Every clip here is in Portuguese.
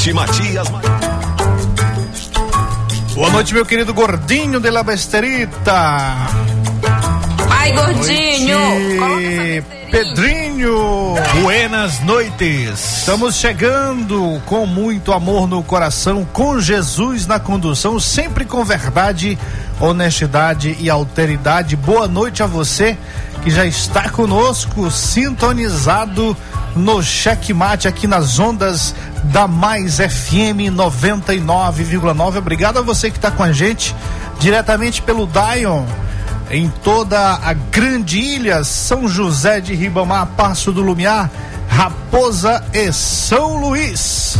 Noite, Matias. Boa noite, meu querido gordinho de la besterita. Ai, gordinho! Pedrinho. Buenas noites. Estamos chegando com muito amor no coração, com Jesus na condução, sempre com verdade, honestidade e alteridade. Boa noite a você que já está conosco, sintonizado no Checkmate aqui nas ondas da Mais FM 99,9. Obrigado a você que está com a gente diretamente pelo Dion em toda a grande ilha, São José de Ribamar, Passo do Lumiar, Raposa e São Luís.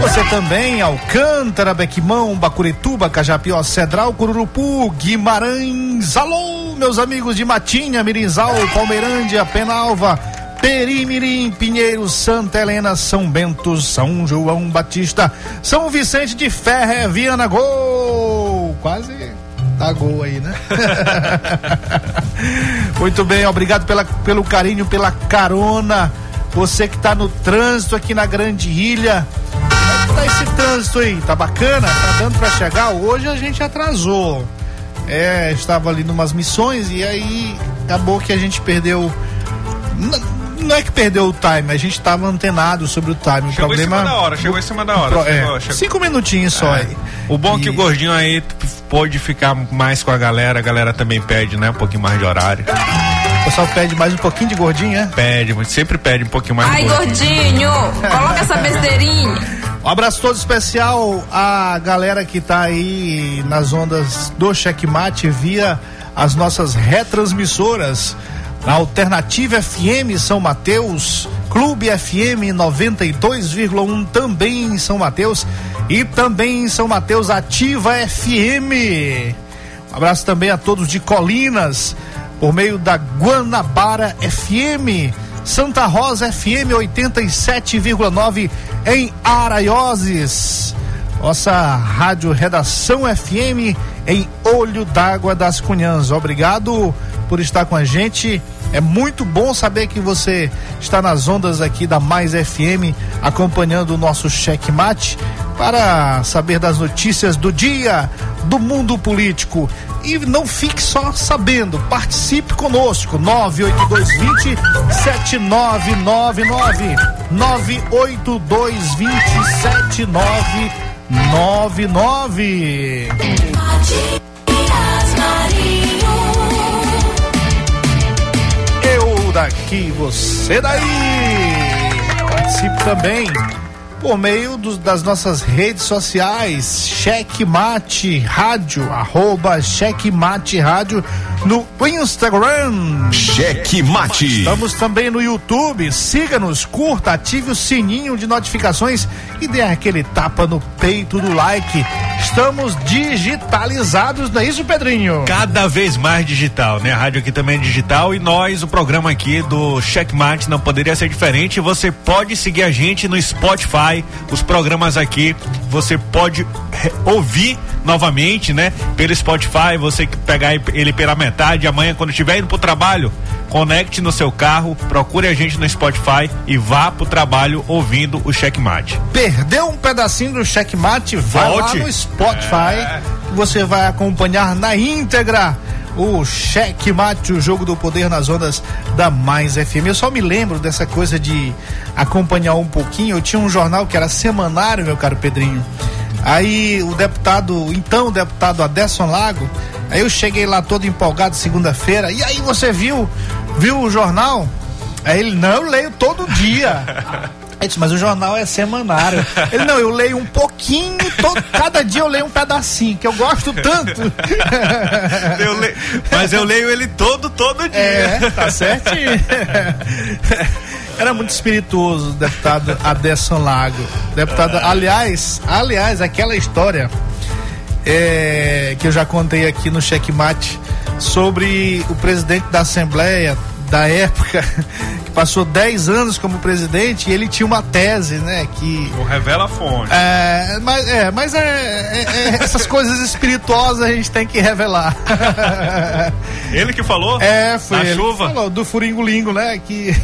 Você também, Alcântara, Bequimão, Bacurituba, Cajapió, Cedral, Cururupu, Guimarães. Alô, meus amigos de Matinha, Mirinzal, Palmeirândia, Penalva, Perimirim, Pinheiro, Santa Helena, São Bento, São João Batista, São Vicente de Ferre, Viana Gol. Quase tá gol aí, né? Muito bem, obrigado pela, pelo carinho, pela carona. Você que tá no trânsito aqui na Grande Ilha. Como é que tá esse trânsito aí? Tá bacana? Tá dando pra chegar? Hoje a gente atrasou. É, estava ali numas missões e aí acabou que a gente perdeu. N- Não é que perdeu o time, a gente estava antenado sobre o time. O Chegou problema em cima da hora, chegou em cima da hora. Pro- é, chegou, chegou. Cinco minutinhos só É. aí. O bom é que E- o gordinho aí pode ficar mais com a galera, a galera também pede, né? Um pouquinho mais de horário. O pessoal pede mais um pouquinho de gordinho, é? Pede, mas sempre pede um pouquinho mais Ai, de gordinho. gordinho! Coloca essa besteirinha. Um abraço todo especial à galera que tá aí nas ondas do Checkmate via as nossas retransmissoras. Na Alternativa FM São Mateus, Clube FM 92,1 também em São Mateus e também em São Mateus Ativa FM. Um abraço também a todos de Colinas, por meio da Guanabara FM, Santa Rosa FM 87,9 em Araioses. Nossa Rádio Redação FM em Olho d'Água das Cunhãs. Obrigado por estar com a gente. É muito bom saber que você está nas ondas aqui da Mais FM, acompanhando o nosso checkmate para saber das notícias do dia, do mundo político. E não fique só sabendo, participe conosco. 98220 7999 98220 7999 Eu daqui, você daí. Participe também por meio dos- das nossas redes sociais, Checkmate Rádio, arroba Checkmate Rádio no Instagram. Cheque Mate. Estamos também no YouTube. Siga-nos, curta, ative o sininho de notificações e dê aquele tapa no peito do like. Estamos digitalizados, não é isso, Pedrinho? Cada vez mais digital, né? A rádio aqui também é digital e nós, o programa aqui do Checkmate não poderia ser diferente. Você pode seguir a gente no Spotify, os programas aqui, você pode ouvir novamente, né? Pelo Spotify, você que pegar ele pela metade, amanhã quando estiver indo pro trabalho, conecte no seu carro, procure a gente no Spotify e vá pro trabalho ouvindo o Checkmate. Perdeu um pedacinho do checkmate? Vai Volte. lá no Spotify. que Você vai acompanhar na íntegra o checkmate, o jogo do poder nas ondas da Mais FM. Eu só me lembro dessa coisa de acompanhar um pouquinho. Eu tinha um jornal que era semanário, meu caro Pedrinho. Aí o deputado, então o deputado Adesson Lago, aí eu cheguei lá todo empolgado segunda-feira. E aí você viu, viu o jornal? Aí ele, não, eu leio todo dia. Disse, mas o jornal é semanário. Ele, não, eu leio um pouquinho, todo, cada dia eu leio um pedacinho, que eu gosto tanto. Eu mas eu leio ele todo, todo dia. É, tá certinho. Era muito espirituoso o deputado Adesson Lago. Deputado, aliás, aliás, aquela história é, que eu já contei aqui no checkmate sobre o presidente da Assembleia da época, que passou 10 anos como presidente, e ele tinha uma tese, né, que Não revela a fonte. é, mas, é, mas é, é- é- essas coisas espirituosas a gente tem que revelar. Ele que falou? É, foi Na ele que chuva? falou do furingolingo, né? Que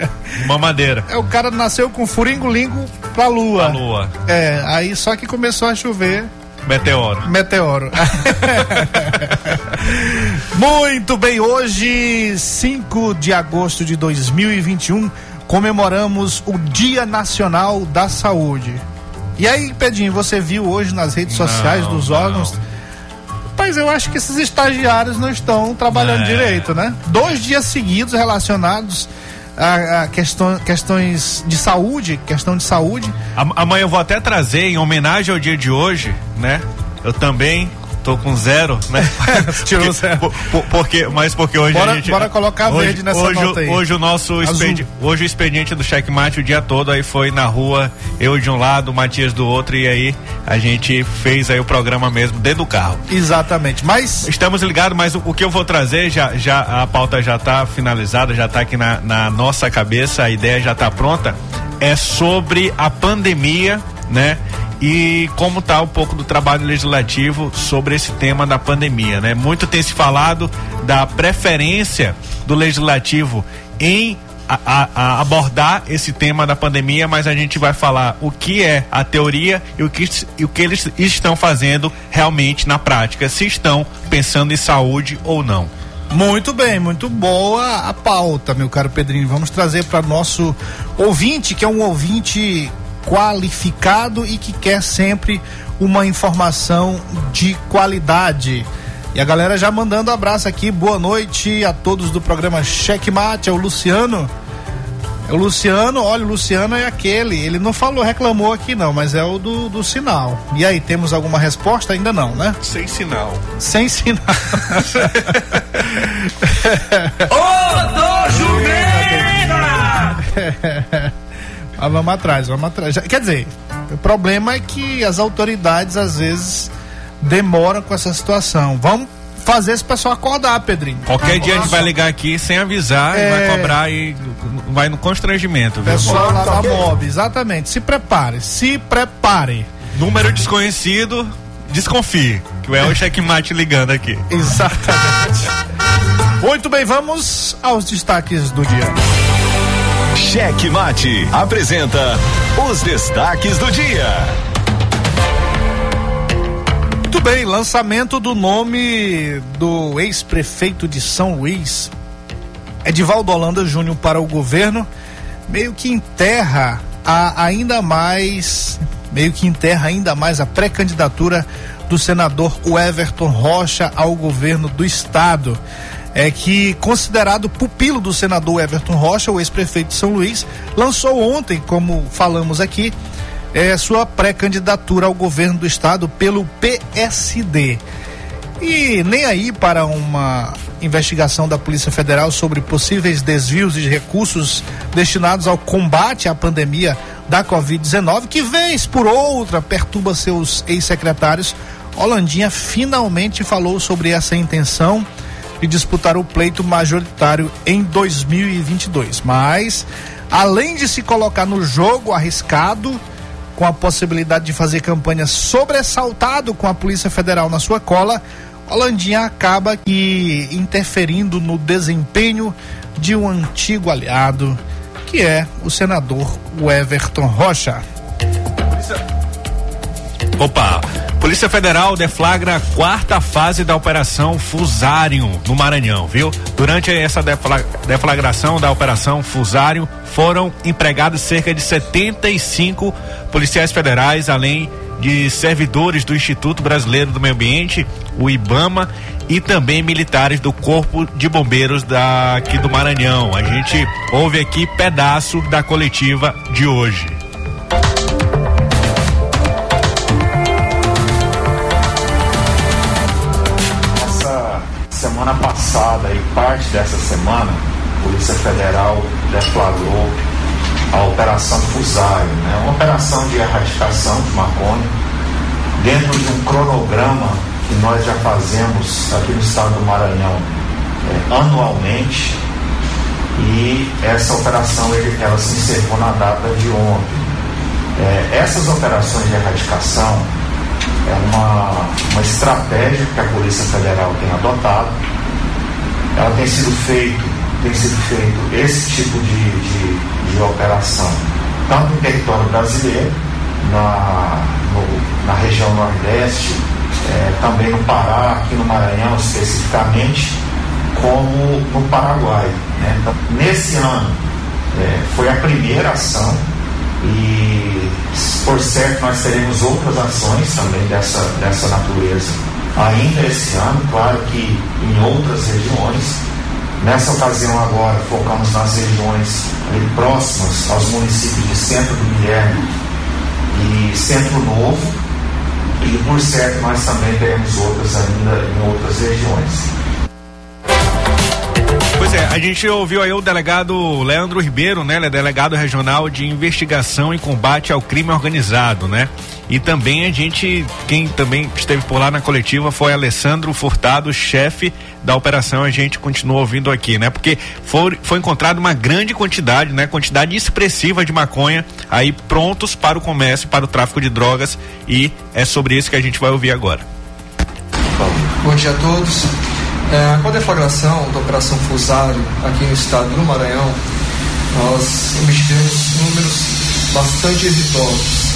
Uma madeira. é, o cara nasceu com furingolingo pra lua. A lua. É, aí só que começou a chover Meteoro. meteoro. Muito bem, hoje, 5 de agosto de 2021, comemoramos o Dia Nacional da Saúde. E aí, Pedrinho, você viu hoje nas redes sociais Não, dos não. órgãos? Mas eu acho que esses estagiários não estão trabalhando É. direito, né? Dois dias seguidos relacionados a, a questão- questões de saúde, questão de saúde. Amanhã eu vou até trazer, em homenagem ao dia de hoje, né? Eu também tô com zero, né? Tirou Porque- zero. por- por- porque, mas porque hoje Bora- a gente. bora colocar hoje, verde nessa hoje, nota aí. Hoje o nosso Azul. expedi, hoje o expediente do checkmate o dia todo aí foi na rua, eu de um lado, o Matias do outro, e aí a gente fez aí o programa mesmo dentro do carro. Exatamente. Mas Estamos ligados, mas o, o que eu vou trazer, já, já a pauta já está finalizada, já está aqui na, na nossa cabeça, a ideia já está pronta, é sobre a pandemia, né? E como está um pouco do trabalho legislativo sobre esse tema da pandemia, né? Muito tem se falado da preferência do legislativo em a- a- a abordar esse tema da pandemia, mas a gente vai falar o que é a teoria e o que, e o que eles estão fazendo realmente na prática, se estão pensando em saúde ou não. Muito bem, muito boa a pauta, meu caro Pedrinho. Vamos trazer para nosso ouvinte, que é um ouvinte qualificado e que quer sempre uma informação de qualidade. E a galera já mandando abraço aqui, boa noite a todos do programa Checkmate, é o Luciano. É o Luciano, olha, o Luciano é aquele, ele não falou, reclamou aqui não, mas é o do, do sinal. E aí, temos alguma resposta? Ainda não, né? Sem sinal. Sem sinal. Mas vamos atrás, vamos atrás. Quer dizer, o problema é que as autoridades às vezes demoram com essa situação. Vamos fazer esse pessoal acordar, Pedrinho. Qualquer dia a gente vai ligar aqui sem avisar, e É. vai cobrar e vai no constrangimento, viu? Pessoal lá da MOB, exatamente. Se prepare, se prepare. Número desconhecido, desconfie, que é o checkmate ligando aqui. Exatamente. Muito bem, vamos aos destaques do dia. Cheque Mate apresenta os destaques do dia. Muito bem, lançamento do nome do ex-prefeito de São Luís, Edivaldo Holanda Júnior, para o governo, meio que enterra a, ainda mais, meio que enterra ainda mais a pré-candidatura do senador Everton Rocha ao governo do estado. É que, considerado pupilo do senador Everton Rocha, o ex-prefeito de São Luís, lançou ontem, como falamos aqui, é, sua pré-candidatura ao governo do estado pelo PSD. E nem aí para uma investigação da Polícia Federal sobre possíveis desvios de recursos destinados ao combate à pandemia da Covid-19, que vez por outra perturba seus ex-secretários. Holandinha finalmente falou sobre essa intenção de disputar o pleito majoritário em 2022. Mas, além de se colocar no jogo arriscado, com a possibilidade de fazer campanha sobressaltado com a Polícia Federal na sua cola, Holandinha acaba que interferindo no desempenho de um antigo aliado, que é o senador Everton Rocha. Opa! Polícia Federal deflagra a quarta fase da Operação Fusário no Maranhão, viu? Durante essa defla- deflagração da Operação Fusário, foram empregados cerca de 75 policiais federais, além de servidores do Instituto Brasileiro do Meio Ambiente, o IBAMA, e também militares do Corpo de Bombeiros daqui do Maranhão. A gente ouve aqui pedaço da coletiva de hoje. Semana passada e parte dessa semana, a Polícia Federal deflagrou a Operação Fusário, né? uma operação de erradicação de maconha dentro de um cronograma que nós já fazemos aqui no estado do Maranhão é, anualmente e essa operação ela se encerrou na data de ontem. É, essas operações de erradicação é uma, uma estratégia que a Polícia Federal tem adotado. Ela tem sido feito, tem sido feito esse tipo de, de, de operação, tanto no território brasileiro, na, no, na região Nordeste, é, também no Pará, aqui no Maranhão especificamente, como no Paraguai. Né? Então, nesse ano é, foi a primeira ação e por certo nós teremos outras ações também dessa, dessa natureza ainda esse ano, claro que em outras regiões. Nessa ocasião agora focamos nas regiões próximas aos municípios de Centro do Guilherme e Centro Novo, e por certo nós também teremos outras ainda em outras regiões. Pois é, a gente ouviu aí o delegado Leandro Ribeiro, né? Ele é delegado regional de investigação e combate ao crime organizado, né? E também a gente, quem também esteve por lá na coletiva foi Alessandro Furtado, chefe da operação. A gente continua ouvindo aqui, né? Porque foi, foi encontrada uma grande quantidade, né? Quantidade expressiva de maconha aí prontos para o comércio, para o tráfico de drogas. E é sobre isso que a gente vai ouvir agora. Bom dia a todos. É, com a deflagração da Operação Fusário aqui no estado do Maranhão, nós obtivemos números bastante exitosos.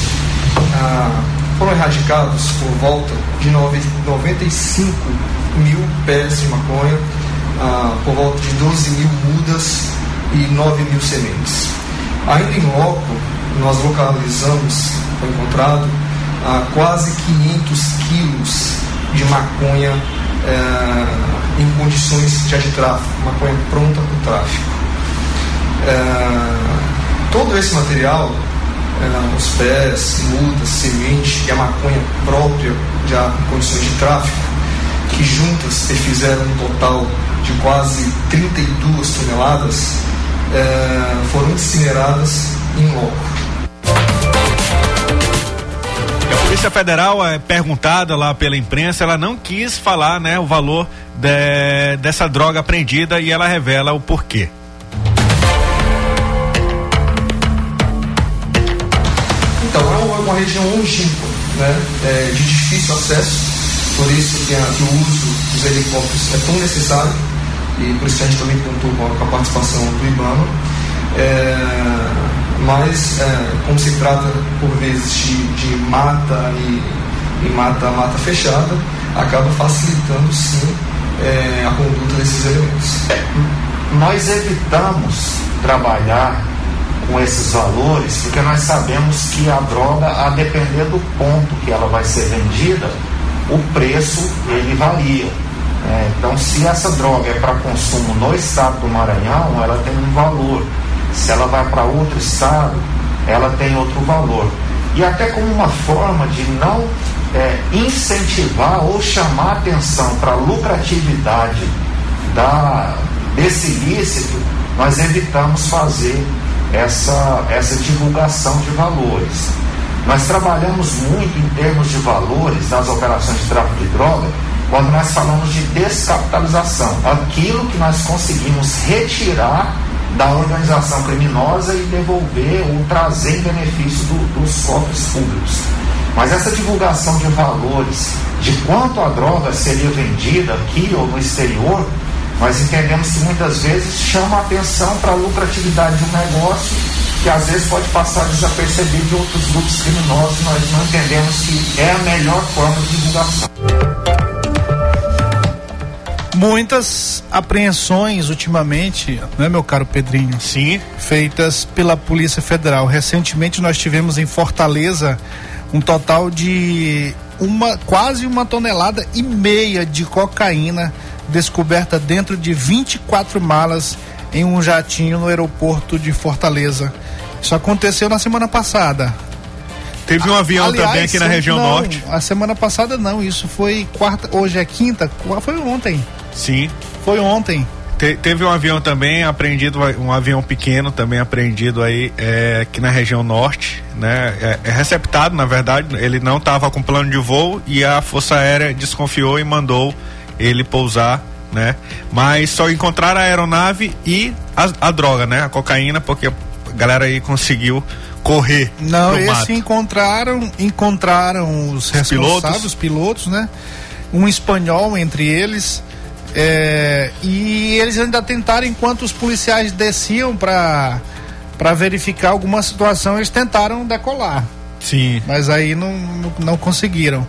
Ah, foram erradicados por volta de 95 mil pés de maconha, ah, por volta de 12 mil mudas e 9 mil sementes. Ainda em loco, nós localizamos, foi encontrado, ah, quase 500 quilos de maconha é, em condições já de tráfico, maconha pronta para o tráfico. É, todo esse material, é, os pés, mudas, semente e a maconha própria já em condições de tráfico, que juntas fizeram um total de quase 32 toneladas, é, foram incineradas em loco. Polícia Federal é perguntada lá pela imprensa, ela não quis falar, né, o valor de, dessa droga apreendida e ela revela o porquê. Então, é uma, região longínqua, né, é, de difícil acesso, por isso que, a, que, o uso dos helicópteros é tão necessário e por isso que a gente também contou com a participação do IBAMA. É, mas é, como se trata por vezes de, de mata e, e, mata mata fechada, acaba facilitando sim é, a conduta desses elementos. Nós evitamos trabalhar com esses valores porque nós sabemos que a droga, a depender do ponto que ela vai ser vendida, o preço ele varia. É, então, se essa droga é para consumo no estado do Maranhão, ela tem um valor se ela vai para outro estado, ela tem outro valor. E até como uma forma de não é, incentivar ou chamar atenção para a lucratividade da, desse ilícito, nós evitamos fazer essa, essa divulgação de valores. Nós trabalhamos muito em termos de valores nas operações de tráfico de droga quando nós falamos de descapitalização, aquilo que nós conseguimos retirar da organização criminosa e devolver ou trazer benefício do, dos cofres públicos. Mas essa divulgação de valores, de quanto a droga seria vendida aqui ou no exterior, nós entendemos que muitas vezes chama a atenção para a lucratividade de um negócio que às vezes pode passar desapercebido de outros grupos criminosos. Nós não entendemos que é a melhor forma de divulgação muitas apreensões ultimamente, não é meu caro Pedrinho? Sim. Feitas pela Polícia Federal. Recentemente nós tivemos em Fortaleza um total de uma quase uma tonelada e meia de cocaína descoberta dentro de 24 malas em um jatinho no aeroporto de Fortaleza. Isso aconteceu na semana passada. Teve um avião Aliás, também aqui na região não, norte. A semana passada não, isso foi quarta, hoje é quinta, foi ontem. Sim. Foi ontem. Te, teve um avião também apreendido, um avião pequeno também apreendido aí é, aqui na região norte, né? É, é receptado, na verdade, ele não estava com plano de voo e a Força Aérea desconfiou e mandou ele pousar, né? Mas só encontraram a aeronave e a, a droga, né? A cocaína, porque a galera aí conseguiu correr. Não, mato. encontraram, encontraram os, os responsáveis, pilotos. os pilotos, né? Um espanhol entre eles é, e eles ainda tentaram, enquanto os policiais desciam para para verificar alguma situação, eles tentaram decolar. Sim. Mas aí não, não conseguiram.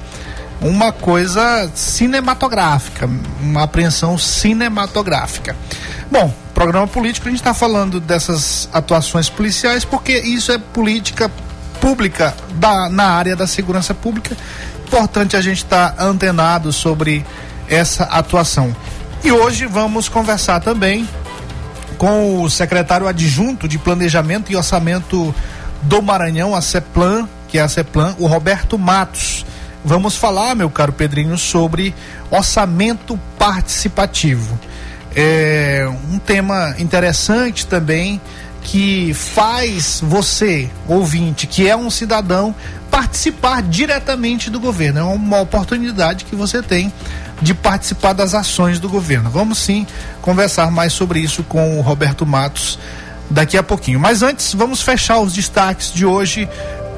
Uma coisa cinematográfica, uma apreensão cinematográfica. Bom, programa político, a gente está falando dessas atuações policiais porque isso é política pública da, na área da segurança pública. Importante a gente estar tá antenado sobre essa atuação. E hoje vamos conversar também com o secretário adjunto de Planejamento e Orçamento do Maranhão, a CEPLAN, que é a CEPLAN, o Roberto Matos. Vamos falar, meu caro Pedrinho, sobre orçamento participativo. É um tema interessante também que faz você, ouvinte, que é um cidadão, participar diretamente do governo. É uma oportunidade que você tem de participar das ações do governo. Vamos sim conversar mais sobre isso com o Roberto Matos daqui a pouquinho. Mas antes, vamos fechar os destaques de hoje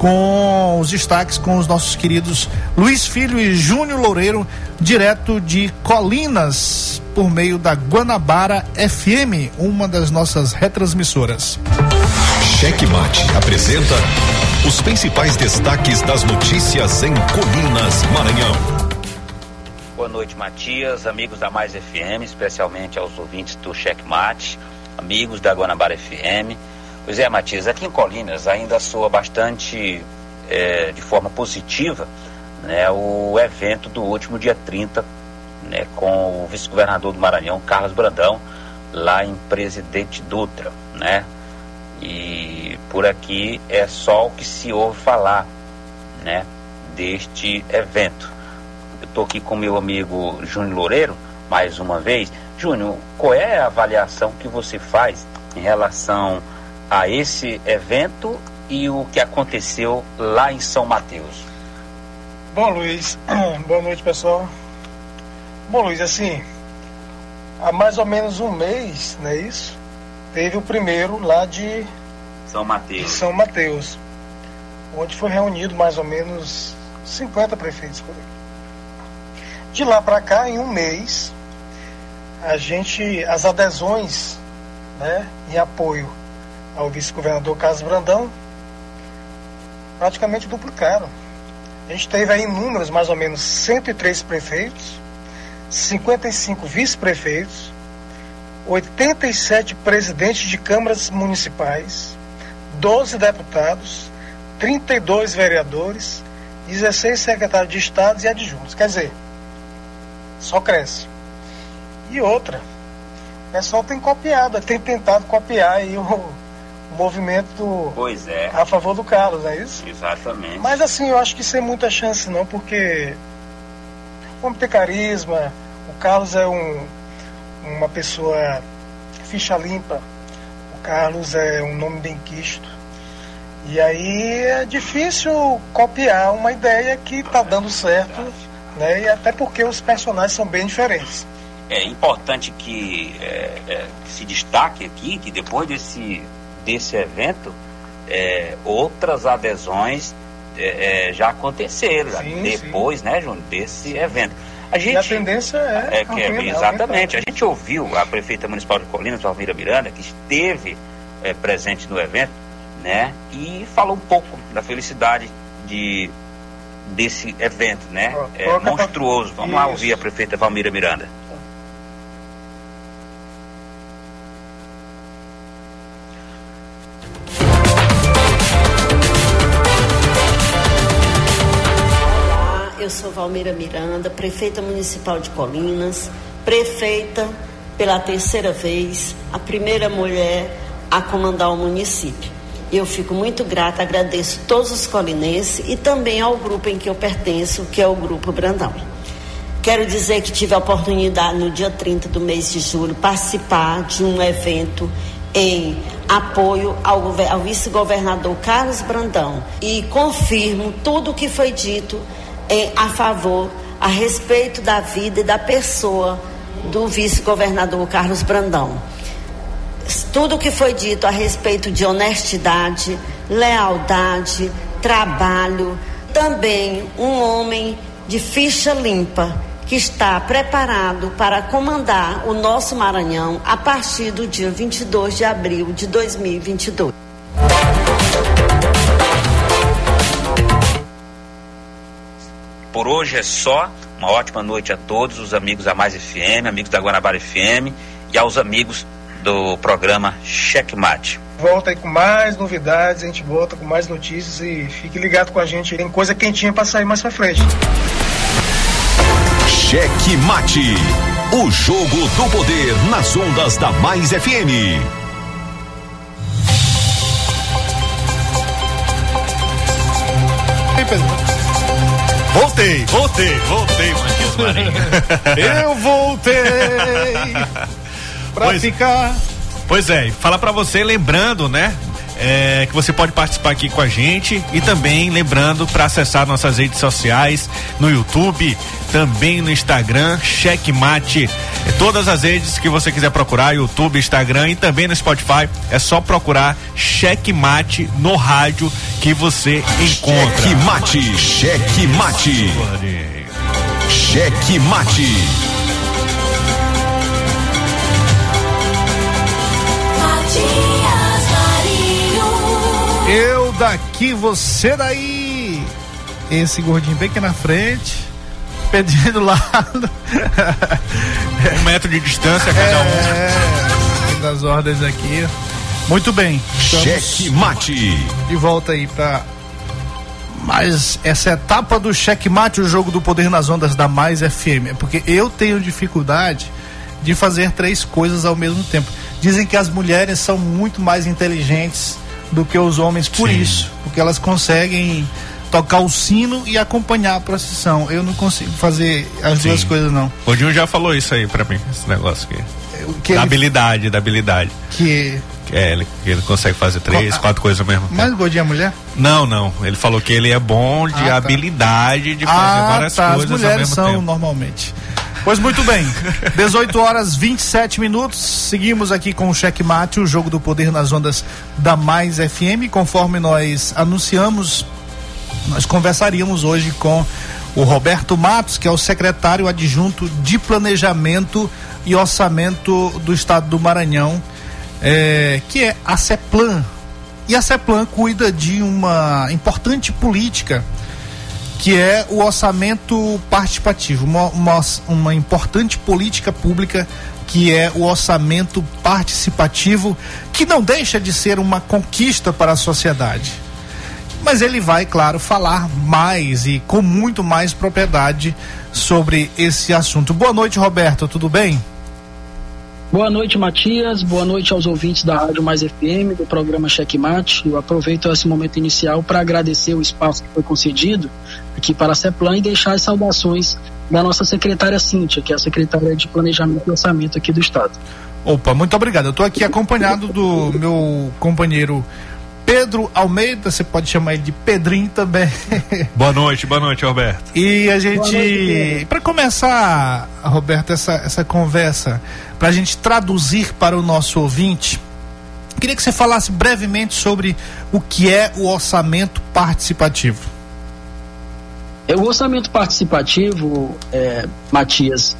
com os destaques com os nossos queridos Luiz Filho e Júnior Loureiro, direto de Colinas, por meio da Guanabara FM, uma das nossas retransmissoras. Cheque Mate apresenta os principais destaques das notícias em Colinas, Maranhão. Boa noite, Matias, amigos da Mais FM, especialmente aos ouvintes do Checkmate, amigos da Guanabara FM. Pois é, Matias, aqui em Colinas ainda soa bastante é, de forma positiva né, o evento do último dia 30, né, com o vice-governador do Maranhão, Carlos Brandão, lá em Presidente Dutra, né? E por aqui é só o que se ouve falar, né, deste evento. Estou aqui com meu amigo Júnior Loureiro, mais uma vez. Júnior, qual é a avaliação que você faz em relação a esse evento e o que aconteceu lá em São Mateus? Bom, Luiz, boa noite, pessoal. Bom, Luiz, assim, há mais ou menos um mês, não é isso? Teve o primeiro lá de São Mateus. De São Mateus, onde foi reunido mais ou menos 50 prefeitos. De lá para cá, em um mês, a gente, as adesões né, em apoio ao vice-governador Carlos Brandão praticamente duplicaram. A gente teve aí números mais ou menos 103 prefeitos, 55 vice-prefeitos, 87 presidentes de câmaras municipais, 12 deputados, 32 vereadores, 16 secretários de estados e adjuntos. Quer dizer, só cresce. E outra, o pessoal tem copiado, tem tentado copiar aí o movimento pois é. a favor do Carlos, não é isso? Exatamente. Mas assim, eu acho que sem muita chance não, porque vamos ter carisma, o Carlos é um, uma pessoa ficha limpa, o Carlos é um nome bem quisto. E aí é difícil copiar uma ideia que está dando certo né? E até porque os personagens são bem diferentes. É importante que, é, é, se destaque aqui que depois desse, desse evento, é, outras adesões é, é, já aconteceram, sim, depois, sim. né, Júnior, desse evento. A, gente, e a tendência é. é, que é exatamente. A gente ouviu a prefeita municipal de Colinas, Valmira Miranda, que esteve é, presente no evento, né? E falou um pouco da felicidade de desse evento, né? é monstruoso. Vamos Isso. lá ouvir a prefeita Valmira Miranda. Sou Valmeira Miranda, prefeita municipal de Colinas, prefeita pela terceira vez, a primeira mulher a comandar o município. Eu fico muito grata, agradeço todos os colinenses e também ao grupo em que eu pertenço, que é o Grupo Brandão. Quero dizer que tive a oportunidade no dia 30 do mês de julho participar de um evento em apoio ao, ao vice-governador Carlos Brandão e confirmo tudo o que foi dito a favor, a respeito da vida e da pessoa do vice-governador Carlos Brandão. Tudo o que foi dito a respeito de honestidade, lealdade, trabalho, também um homem de ficha limpa que está preparado para comandar o nosso Maranhão a partir do dia 22 de abril de 2022. Por hoje é só. Uma ótima noite a todos os amigos da Mais FM, amigos da Guanabara FM e aos amigos do programa Checkmate. Volta aí com mais novidades, a gente volta com mais notícias e fique ligado com a gente. Tem coisa quentinha para sair mais pra frente. Cheque Mate. O jogo do poder nas ondas da Mais FM. Voltei, voltei, voltei, Matias Marinho. Eu voltei pra Pois- ficar. Pois é, falar pra você, lembrando, né? É, que você pode participar aqui com a gente e também lembrando para acessar nossas redes sociais no YouTube, também no Instagram, Checkmate, é, todas as redes que você quiser procurar, YouTube, Instagram e também no Spotify, é só procurar Checkmate no rádio que você encontra. Cheque Mate. Cheque Mate. Cheque Mate. Eu daqui, você daí. Esse gordinho bem aqui na frente. Pedrinho do lado. Um metro de distância cada um. É, das ordens aqui. Muito bem. Cheque Mate. De volta aí pra mais essa etapa do checkmate, o jogo do poder nas ondas da Mais FM. É porque eu tenho dificuldade de fazer três coisas ao mesmo tempo. Dizem que as mulheres são muito mais inteligentes do que os homens por Sim. isso, porque elas conseguem tocar o sino e acompanhar a procissão. Eu não consigo fazer as Sim. duas coisas não. O Dinho já falou isso aí pra mim, esse negócio aqui. O Que Da ele, habilidade, da habilidade. que É, ele, ele consegue fazer três, Ah, quatro coisas ao mesmo tempo. mais gordinha mulher? Não, não. Ele falou que ele é bom de Ah, tá. habilidade de fazer ah, várias tá. As coisas ao mulheres mesmo são tempo. normalmente. Pois muito bem. 18 horas 27 minutos. Seguimos aqui com o Checkmate, o jogo do poder nas ondas da Mais FM. Conforme nós anunciamos, nós conversaríamos hoje com o Roberto Matos, que é o secretário adjunto de Planejamento e Orçamento do Estado do Maranhão, eh, que é a CEPLAN. E a CEPLAN cuida de uma importante política que é o orçamento participativo, uma, uma, uma importante política pública que é o orçamento participativo, que não deixa de ser uma conquista para a sociedade. Mas ele vai, claro, falar mais e com muito mais propriedade sobre esse assunto. Boa noite, Roberto, tudo bem? Boa noite, Matias. Boa noite aos ouvintes da Rádio Mais FM, do programa Checkmate. Eu aproveito esse momento inicial para agradecer o espaço que foi concedido aqui para a CEPLAN e deixar as saudações da nossa secretária Cíntia, que é a secretária de Planejamento e Orçamento aqui do Estado. Opa, muito obrigado. Eu estou aqui acompanhado do meu companheiro Pedro Almeida, você pode chamar ele de Pedrinho também. Boa noite, boa noite, Roberto. E a gente, para começar, Roberto, essa, essa conversa, para a gente traduzir para o nosso ouvinte, queria que você falasse brevemente sobre o que é o orçamento participativo. É, O orçamento participativo, é, Matias,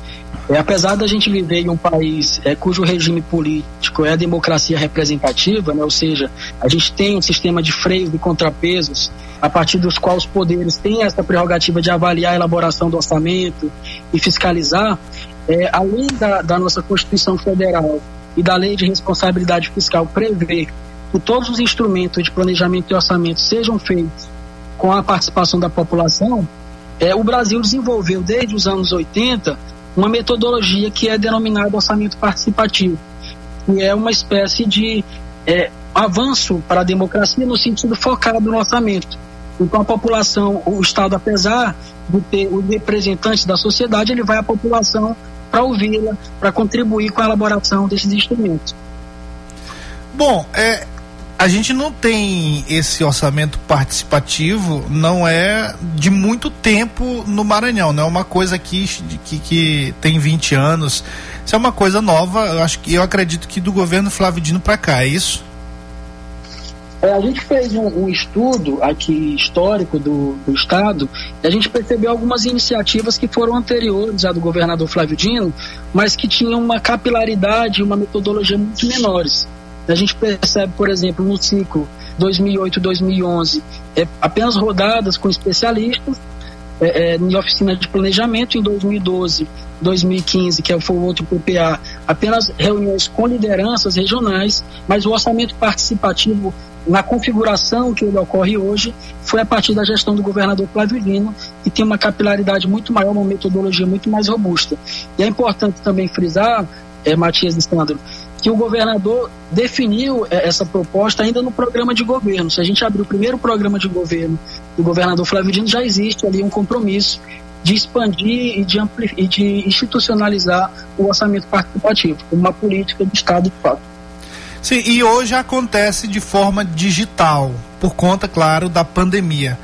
é, apesar da gente viver em um país é, cujo regime político é a democracia representativa, né, ou seja, a gente tem um sistema de freios e contrapesos a partir dos quais os poderes têm essa prerrogativa de avaliar a elaboração do orçamento e fiscalizar, é, além da, da nossa Constituição Federal e da Lei de Responsabilidade Fiscal prevê que todos os instrumentos de planejamento e orçamento sejam feitos com a participação da população, é, o Brasil desenvolveu desde os anos 80 uma metodologia que é denominada orçamento participativo, que é uma espécie de é, avanço para a democracia no sentido focado no orçamento. Então a população, o Estado, apesar de ter o representante da sociedade, ele vai à população para ouvi-la, para contribuir com a elaboração desses instrumentos. Bom, é, a gente não tem esse orçamento participativo, não é de muito tempo no Maranhão, não é uma coisa que, que, que tem 20 anos. Isso é uma coisa nova, eu acho eu acredito que do governo Flávio Dino para cá, é isso? É, a gente fez um, um, estudo aqui histórico do, do Estado e a gente percebeu algumas iniciativas que foram anteriores à do governador Flávio Dino, mas que tinham uma capilaridade e uma metodologia muito menores. A gente percebe, por exemplo, no ciclo 2008-2011, é, apenas rodadas com especialistas é, é, em oficina de planejamento. Em 2012, 2015, que foi o outro PPA, apenas reuniões com lideranças regionais, mas o orçamento participativo na configuração que ele ocorre hoje foi a partir da gestão do governador Flávio Dino e tem uma capilaridade muito maior, uma metodologia muito mais robusta. E é importante também frisar, é, Matias Sandro, que o governador definiu é, essa proposta ainda no programa de governo. Se a gente abrir o primeiro programa de governo do governador Flávio Dino, já existe ali um compromisso de expandir e de, e de institucionalizar o orçamento participativo, uma política de Estado de fato. Sim, e hoje acontece de forma digital, por conta, claro, da pandemia.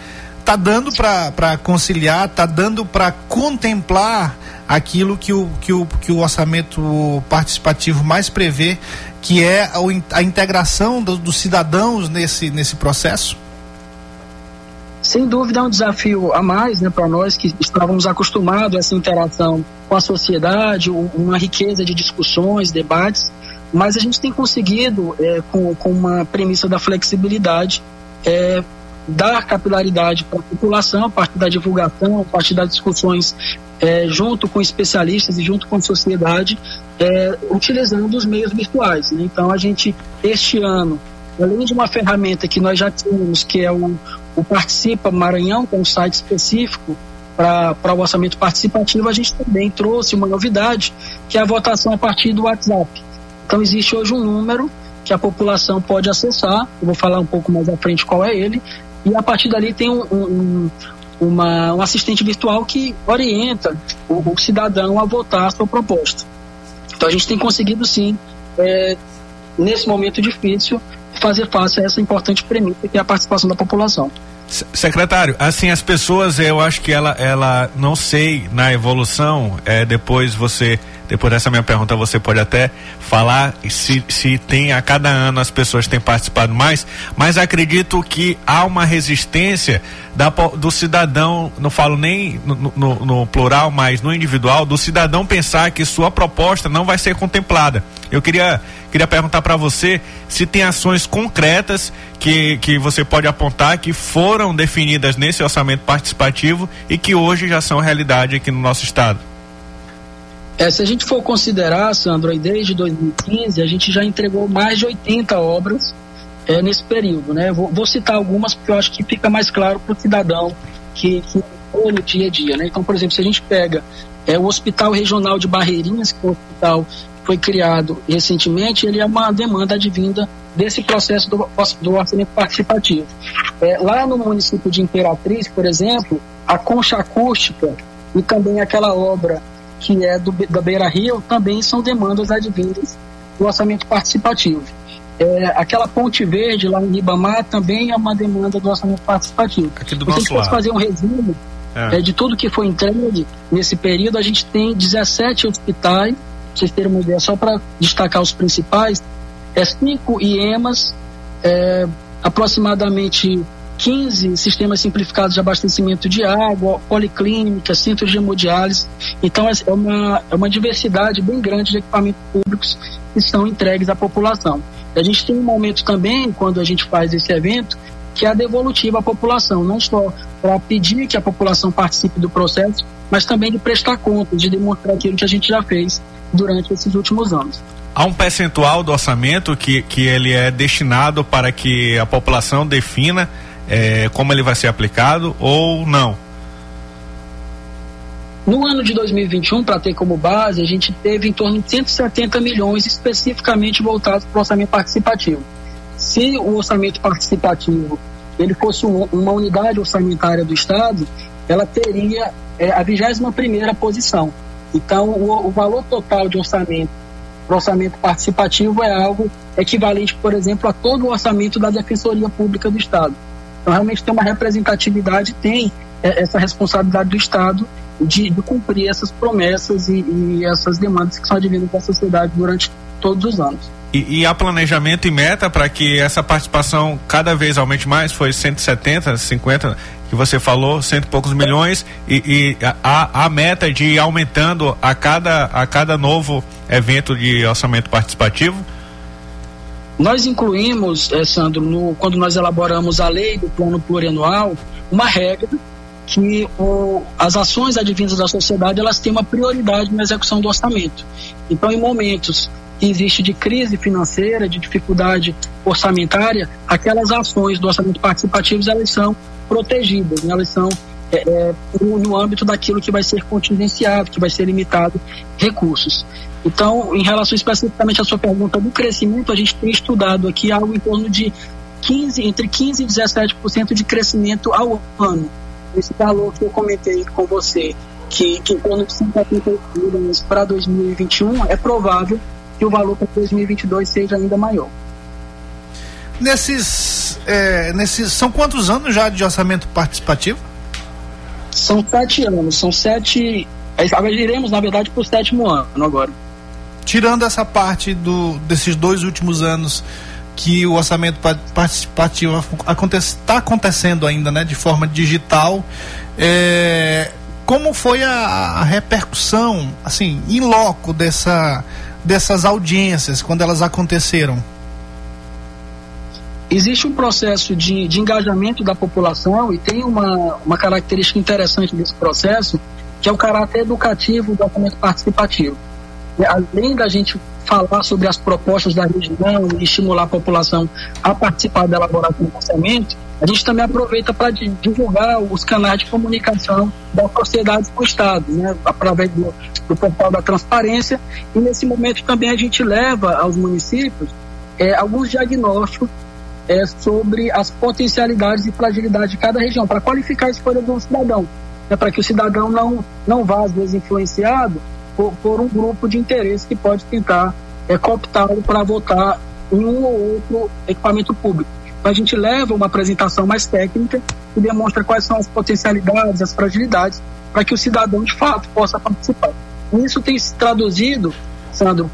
Tá dando para conciliar, tá dando para contemplar aquilo que o, que, o, que o orçamento participativo mais prevê, que é a, a integração do, dos cidadãos nesse, nesse processo? Sem dúvida é um desafio a mais né, para nós que estávamos acostumados a essa interação com a sociedade, uma riqueza de discussões, debates, mas a gente tem conseguido, é, com, com uma premissa da flexibilidade, é, dar capilaridade para a população a partir da divulgação, a partir das discussões é, junto com especialistas e junto com a sociedade, é, utilizando os meios virtuais. Né? Então, a gente, este ano, além de uma ferramenta que nós já tínhamos, que é o, o Participa Maranhão, que é um site específico para o orçamento participativo, a gente também trouxe uma novidade, que é a votação a partir do WhatsApp. Então, existe hoje um número que a população pode acessar, eu vou falar um pouco mais à frente qual é ele, e a partir dali tem um, um, uma, um assistente virtual que orienta o, o, cidadão a votar a sua proposta. Então a gente tem conseguido sim, é, nesse momento difícil, fazer face a essa importante premissa que é a participação da população. Secretário, assim as pessoas, eu acho que ela, ela não sei na evolução, é, depois você depois dessa minha pergunta você pode até falar se, se tem a cada ano as pessoas têm participado mais, mas acredito que há uma resistência da, do cidadão, não falo nem no, no, no, plural, mas no individual, do cidadão pensar que sua proposta não vai ser contemplada. Eu queria, queria perguntar para você se tem ações concretas que, que você pode apontar que foram definidas nesse orçamento participativo e que hoje já são realidade aqui no nosso estado. É, se a gente for considerar, Sandro, desde 2015 a gente já entregou mais de 80 obras é, nesse período, né? Vou, vou, citar algumas porque eu acho que fica mais claro para o cidadão que, que no dia a dia, né? Então, por exemplo, se a gente pega é, o Hospital Regional de Barreirinhas, que é hospital foi criado recentemente, ele é uma demanda advinda desse processo do, do orçamento participativo. É, lá no município de Imperatriz, por exemplo, a concha acústica e também aquela obra que é do, da Beira Rio, também são demandas advindas do orçamento participativo. É, aquela ponte verde lá em Ribamar também é uma demanda do orçamento participativo. Aqui do Se a gente fosse fazer um resumo é. É, de tudo que foi entregue nesse período, a gente tem 17 hospitais, pra vocês terem uma ideia, só para destacar os principais, é cinco IEMAs, é, aproximadamente 15 sistemas simplificados de abastecimento de água, policlínica, centros de hemodiálise. Então, é uma, é uma diversidade bem grande de equipamentos públicos que são entregues à população. A gente tem um momento também, quando a gente faz esse evento, que é a devolutiva à população, não só para pedir que a população participe do processo, mas também de prestar contas, de demonstrar aquilo que a gente já fez durante esses últimos anos. Há um percentual do orçamento que, que ele é destinado para que a população defina é, como ele vai ser aplicado ou não? No ano de 2021, para ter como base, a gente teve em torno de 170 milhões especificamente voltados para o orçamento participativo. Se o orçamento participativo ele fosse um, uma unidade orçamentária do Estado, ela teria é, a 21 primeira posição. Então, o, o valor total de orçamento o orçamento participativo é algo equivalente, por exemplo, a todo o orçamento da Defensoria Pública do Estado. Então, realmente tem uma representatividade, tem é, essa responsabilidade do Estado de, de cumprir essas promessas e, e, essas demandas que são advindas da sociedade durante todos os anos. E, e há planejamento e meta para que essa participação cada vez aumente mais? Foi 170, 50 que você falou, cento e poucos milhões, e, e a, meta de ir aumentando a cada, a cada novo evento de orçamento participativo? Nós incluímos, eh, Sandro, no, quando nós elaboramos a lei do plano plurianual, uma regra que o, as ações advindas da sociedade elas têm uma prioridade na execução do orçamento. Então, em momentos que existe de crise financeira, de dificuldade orçamentária, aquelas ações do orçamento participativo elas são protegidas, né? elas são é, é, no âmbito daquilo que vai ser contingenciado, que vai ser limitado recursos. Então, em relação especificamente à sua pergunta do crescimento, a gente tem estudado aqui algo em torno de 15, entre 15 e 17% de crescimento ao ano. Esse valor que eu comentei com você, que, que em torno de 180 milhões para 2021, é provável que o valor para 2022 seja ainda maior. Nesses, é, nesses. São quantos anos já de orçamento participativo? São sete anos, são sete. Agora iremos, na verdade, para o sétimo ano agora. Tirando essa parte do, desses dois últimos anos que o orçamento participativo está acontece, acontecendo ainda, né, de forma digital, é, como foi a, a, repercussão, assim, em loco dessa, dessas audiências quando elas aconteceram? Existe um processo de, de engajamento da população e tem uma, uma característica interessante desse processo, que é o caráter educativo do orçamento participativo. Além da gente falar sobre as propostas da região e estimular a população a participar da elaboração do orçamento, a gente também aproveita para divulgar os canais de comunicação da sociedade com o Estado, né, através do, do portal da transparência. E nesse momento também a gente leva aos municípios é, alguns diagnósticos é, sobre as potencialidades e fragilidades de cada região, para qualificar a escolha do cidadão, né, para que o cidadão não, não vá, às vezes, influenciado por, por um grupo de interesse que pode tentar é, cooptá-lo para votar um ou outro equipamento público. Então, a gente leva uma apresentação mais técnica que demonstra quais são as potencialidades, as fragilidades, para que o cidadão, de fato, possa participar. E isso tem se traduzido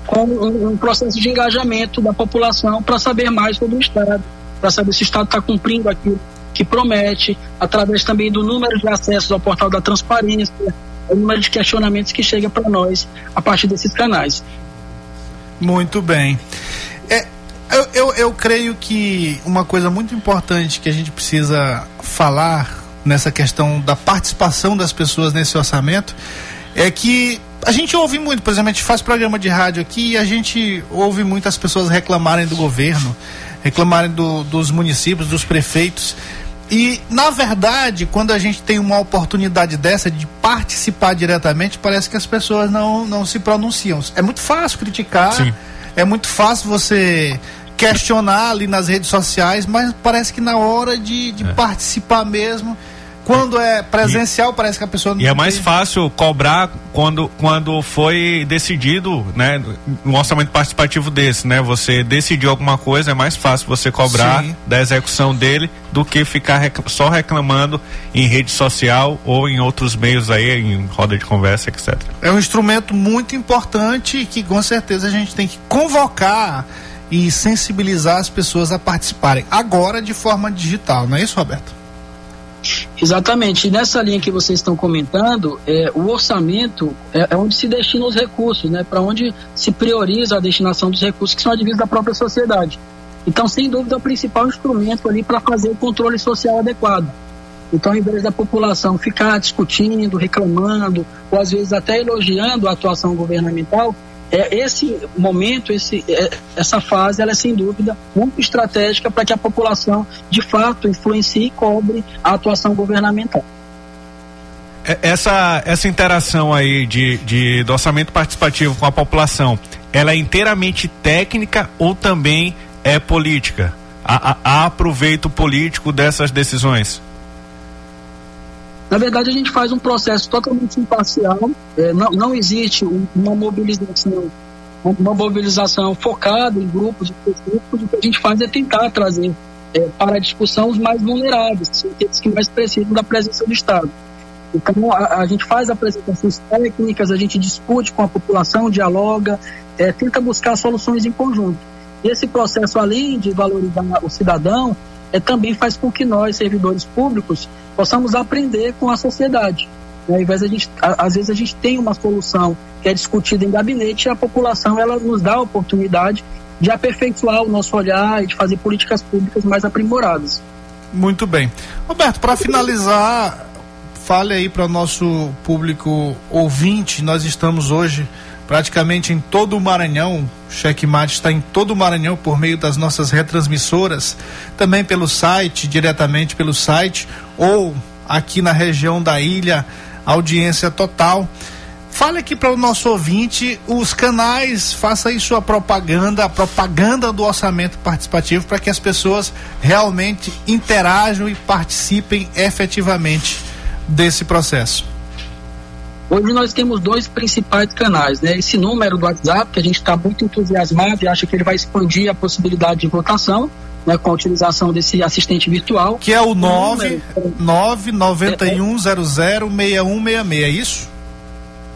com um, processo de engajamento da população para saber mais sobre o Estado, para saber se o Estado está cumprindo aquilo que promete, através também do número de acessos ao portal da transparência, o número de questionamentos que chega para nós a partir desses canais. Muito bem. É, eu, eu, eu creio que uma coisa muito importante que a gente precisa falar nessa questão da participação das pessoas nesse orçamento é que a gente ouve muito, por exemplo, a gente faz programa de rádio aqui e a gente ouve muitas pessoas reclamarem do governo reclamarem do, dos municípios, dos prefeitos. E, na verdade, quando a gente tem uma oportunidade dessa de participar diretamente, parece que as pessoas não, não se pronunciam. É muito fácil criticar, Sim. é muito fácil você questionar ali nas redes sociais, mas parece que na hora de, de é. participar mesmo, quando é presencial, e, parece que a pessoa não E é mais fácil cobrar quando, quando foi decidido, né, um orçamento participativo desse, né? Você decidiu alguma coisa, é mais fácil você cobrar Sim. da execução dele do que ficar rec só reclamando em rede social ou em outros meios aí, em roda de conversa, etc. É um instrumento muito importante que com certeza a gente tem que convocar e sensibilizar as pessoas a participarem agora de forma digital, não é isso, Roberto? Exatamente. E nessa linha que vocês estão comentando, é, o orçamento é, é onde se destina os recursos, né? Para onde se prioriza a destinação dos recursos que são advindos da própria sociedade. Então, sem dúvida, é o principal instrumento ali para fazer o controle social adequado. Então, ao invés da população ficar discutindo, reclamando, ou às vezes até elogiando a atuação governamental, é, esse momento, esse, é, essa fase, ela é sem dúvida muito estratégica para que a população, de fato, influencie e cobre a atuação governamental. É, essa, essa interação aí de, de, do orçamento participativo com a população, ela é inteiramente técnica ou também é política? Há, há, há proveito político dessas decisões? Na verdade, a gente faz um processo totalmente imparcial, é, não, não existe uma mobilização uma mobilização focada em grupos específicos, o que a gente faz é tentar trazer é, para a discussão os mais vulneráveis, aqueles que mais precisam da presença do Estado. Então, a, a, gente faz apresentações técnicas, a gente discute com a população, dialoga, é, tenta buscar soluções em conjunto. Esse processo, além de valorizar o cidadão, é, também faz com que nós, servidores públicos, possamos aprender com a sociedade. Né? A gente, às vezes a gente tem uma solução que é discutida em gabinete e a população ela nos dá a oportunidade de aperfeiçoar o nosso olhar e de fazer políticas públicas mais aprimoradas. Muito bem. Roberto, para finalizar, fale aí para nosso público ouvinte, nós estamos hoje praticamente em todo o Maranhão. O Checkmate está em todo o Maranhão por meio das nossas retransmissoras, também pelo site, diretamente pelo site, ou aqui na região da ilha, audiência total. Fale aqui para o nosso ouvinte os canais, faça aí sua propaganda, a propaganda do orçamento participativo para que as pessoas realmente interajam e participem efetivamente desse processo. Hoje nós temos dois principais canais, né? Esse número do WhatsApp, que a gente está muito entusiasmado e acha que ele vai expandir a possibilidade de votação, né, com a utilização desse assistente virtual. Que é o 991006166, é isso?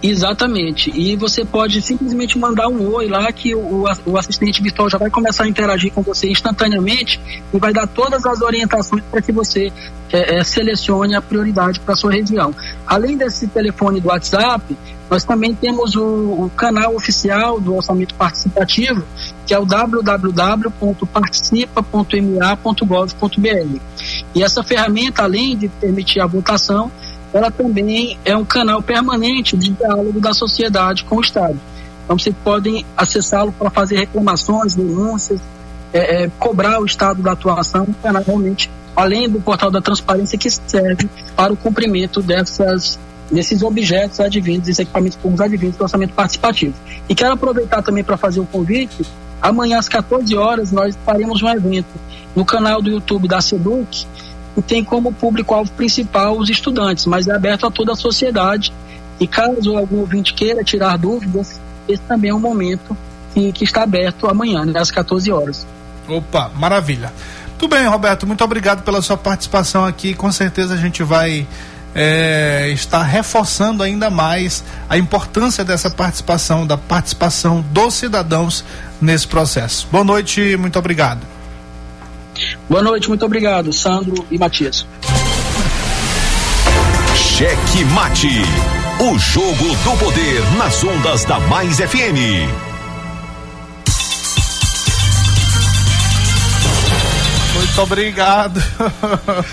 Exatamente. E você pode simplesmente mandar um oi lá que o, o, assistente virtual já vai começar a interagir com você instantaneamente e vai dar todas as orientações para que você é, é, selecione a prioridade para sua região. Além desse telefone do WhatsApp, nós também temos o, o canal oficial do orçamento participativo, que é o www.participa.ma.gov.br. E essa ferramenta, além de permitir a votação, ela também é um canal permanente de diálogo da sociedade com o Estado. Então, vocês podem acessá-lo para fazer reclamações, denúncias, é, é, cobrar o Estado da atuação, um canal realmente, além do portal da transparência, que serve para o cumprimento dessas, desses objetos advindos, desses equipamentos públicos advindos do orçamento participativo. E quero aproveitar também para fazer o um convite. Amanhã, às 14 horas, nós faremos um evento no canal do YouTube da SEDUC, e tem como público-alvo principal os estudantes, mas é aberto a toda a sociedade. E caso algum ouvinte queira tirar dúvidas, esse também é um momento que, que está aberto amanhã, né, às 14 horas. Opa, maravilha. Tudo bem, Roberto, muito obrigado pela sua participação aqui. Com certeza a gente vai é, estar reforçando ainda mais a importância dessa participação, da participação dos cidadãos nesse processo. Boa noite, muito obrigado. Boa noite, muito obrigado, Sandro e Matias. Cheque Mate. O jogo do poder nas ondas da Mais FM. Muito obrigado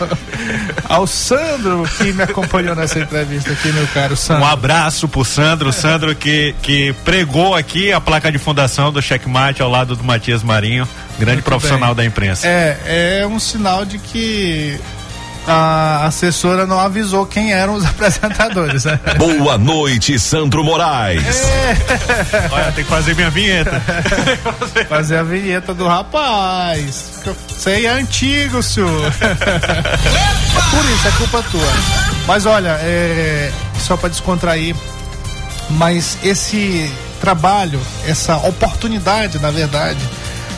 ao Sandro que me acompanhou nessa entrevista aqui, meu caro Sandro. Um abraço pro Sandro, Sandro que, que pregou aqui a placa de fundação do Checkmate ao lado do Matias Marinho, grande Muito profissional bem. da imprensa. É, é um sinal de que a assessora não avisou quem eram os apresentadores. Né? Boa noite, Sandro Moraes. É. Olha, tem que fazer minha vinheta. fazer a vinheta do rapaz. Você é antigo, senhor. é por isso, é culpa tua. Mas olha, é, só para descontrair, mas esse trabalho, essa oportunidade, na verdade,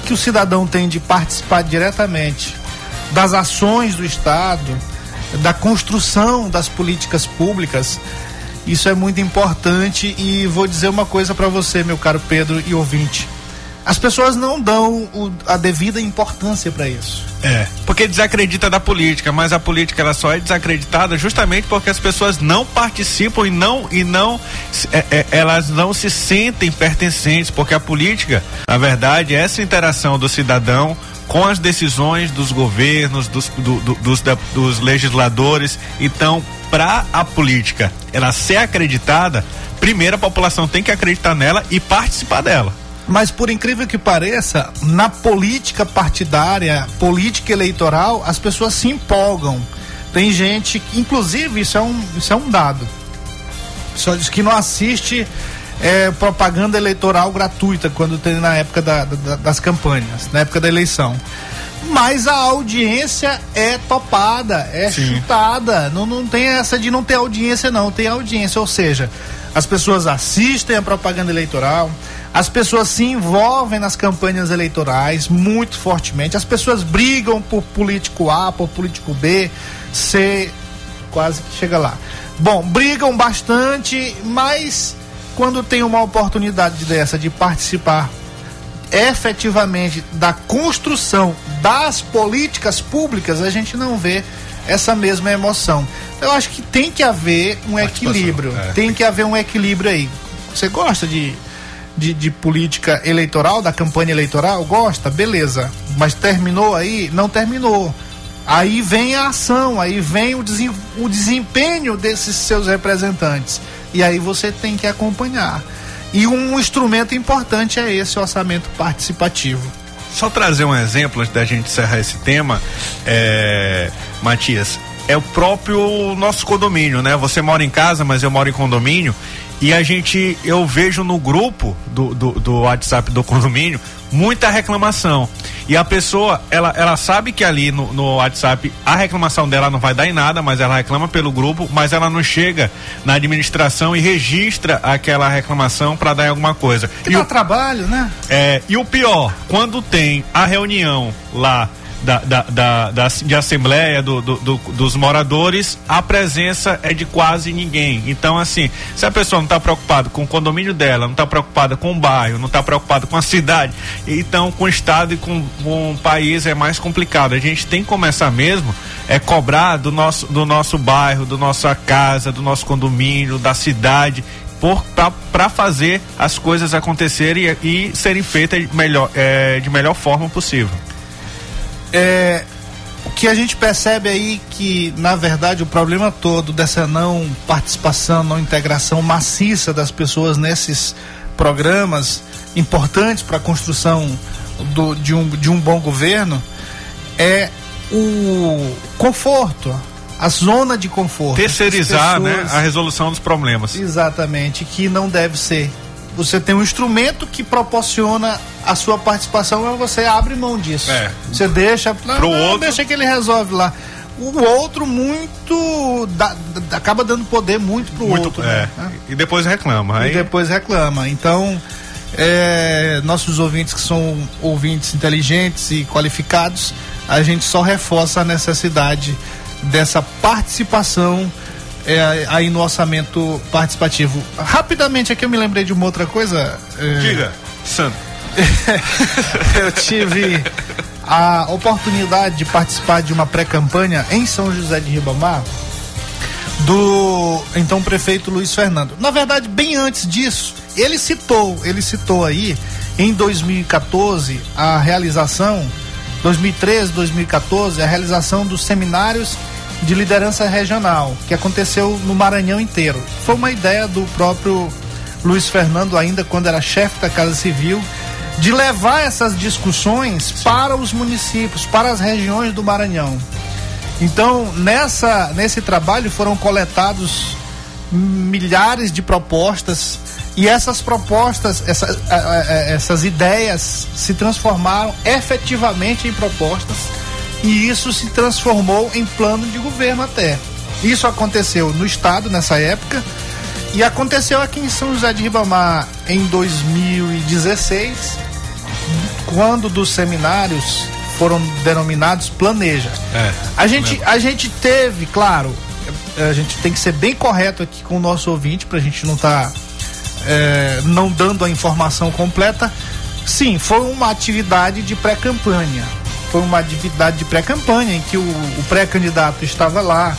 que o cidadão tem de participar diretamente das ações do Estado, da construção das políticas públicas. Isso é muito importante e vou dizer uma coisa para você, meu caro Pedro e ouvinte. As pessoas não dão o, a devida importância para isso. É, porque desacredita da política, mas a política ela só é desacreditada justamente porque as pessoas não participam e não e não é, é, elas não se sentem pertencentes, porque a política, na verdade, é essa interação do cidadão com as decisões dos governos, dos, do, do, dos, da, dos legisladores. Então, para a política ela ser acreditada, primeiro a população tem que acreditar nela e participar dela. Mas por incrível que pareça, na política partidária, política eleitoral, as pessoas se empolgam Tem gente, inclusive, isso é um, isso é um dado. Só diz que não assiste é, propaganda eleitoral gratuita quando tem na época da, da, das campanhas, na época da eleição. Mas a audiência é topada, é Sim. chutada. Não, não tem essa de não ter audiência, não. Tem audiência, ou seja, as pessoas assistem a propaganda eleitoral, as pessoas se envolvem nas campanhas eleitorais muito fortemente, as pessoas brigam por político A, por político B, C, quase que chega lá. Bom, brigam bastante, mas quando tem uma oportunidade dessa de participar efetivamente da construção das políticas públicas, a gente não vê essa mesma emoção. Eu acho que tem que haver um equilíbrio. É. Tem que haver um equilíbrio aí. Você gosta de, de, de, política eleitoral, da campanha eleitoral? Gosta? Beleza. Mas terminou aí? Não terminou. Aí vem a ação, aí vem o, desem, o desempenho desses seus representantes. E aí você tem que acompanhar. E um instrumento importante é esse orçamento participativo. Só trazer um exemplo antes da gente encerrar esse tema, é, Matias, é o próprio nosso condomínio, né? Você mora em casa, mas eu moro em condomínio e a gente, eu vejo no grupo do, do, do WhatsApp do condomínio muita reclamação. E a pessoa, ela, ela sabe que ali no, no WhatsApp a reclamação dela não vai dar em nada, mas ela reclama pelo grupo, mas ela não chega na administração e registra aquela reclamação para dar em alguma coisa. Que e dá o, trabalho, né? É, e o pior, quando tem a reunião lá da, da, da, da, de assembleia do, do, do, dos moradores, a presença é de quase ninguém. Então, assim, se a pessoa não está preocupada com o condomínio dela, não está preocupada com o bairro, não está preocupada com a cidade, então com o estado e com, com o país é mais complicado. A gente tem que começar mesmo é cobrar do nosso, do nosso bairro, do nossa casa, do nosso condomínio, da cidade, para fazer as coisas acontecerem e, e serem feitas melhor, é, de melhor forma possível. É, o que a gente percebe aí que, na verdade, o problema todo dessa não participação, não integração maciça das pessoas nesses programas importantes para a construção do, de, um, de um bom governo é o conforto, a zona de conforto. Terceirizar né, pessoas, né, a resolução dos problemas. Exatamente, que não deve ser você tem um instrumento que proporciona a sua participação, mas você abre mão disso. É. Você deixa, Pro não, outro... deixa que ele resolve lá. O outro muito dá, acaba dando poder muito pro muito, outro. É. Né? E depois reclama. Aí... E depois reclama. Então, é, nossos ouvintes que são ouvintes inteligentes e qualificados, a gente só reforça a necessidade dessa participação é, aí no orçamento participativo. Rapidamente aqui eu me lembrei de uma outra coisa. É... Diga, Santo. eu tive a oportunidade de participar de uma pré-campanha em São José de Ribamar do então prefeito Luiz Fernando. Na verdade, bem antes disso, ele citou, ele citou aí em 2014 a realização 2013, 2014, a realização dos seminários de liderança regional, que aconteceu no Maranhão inteiro. Foi uma ideia do próprio Luiz Fernando, ainda quando era chefe da Casa Civil, de levar essas discussões para os municípios, para as regiões do Maranhão. Então, nessa, nesse trabalho foram coletados milhares de propostas e essas propostas, essa, essas ideias se transformaram efetivamente em propostas e isso se transformou em plano de governo até. Isso aconteceu no estado nessa época e aconteceu aqui em São José de Ribamar em 2016, quando dos seminários foram denominados planeja. É, a gente a gente teve, claro, a gente tem que ser bem correto aqui com o nosso ouvinte para a gente não estar tá, é, não dando a informação completa. Sim, foi uma atividade de pré-campanha foi uma atividade de pré-campanha em que o, o pré-candidato estava lá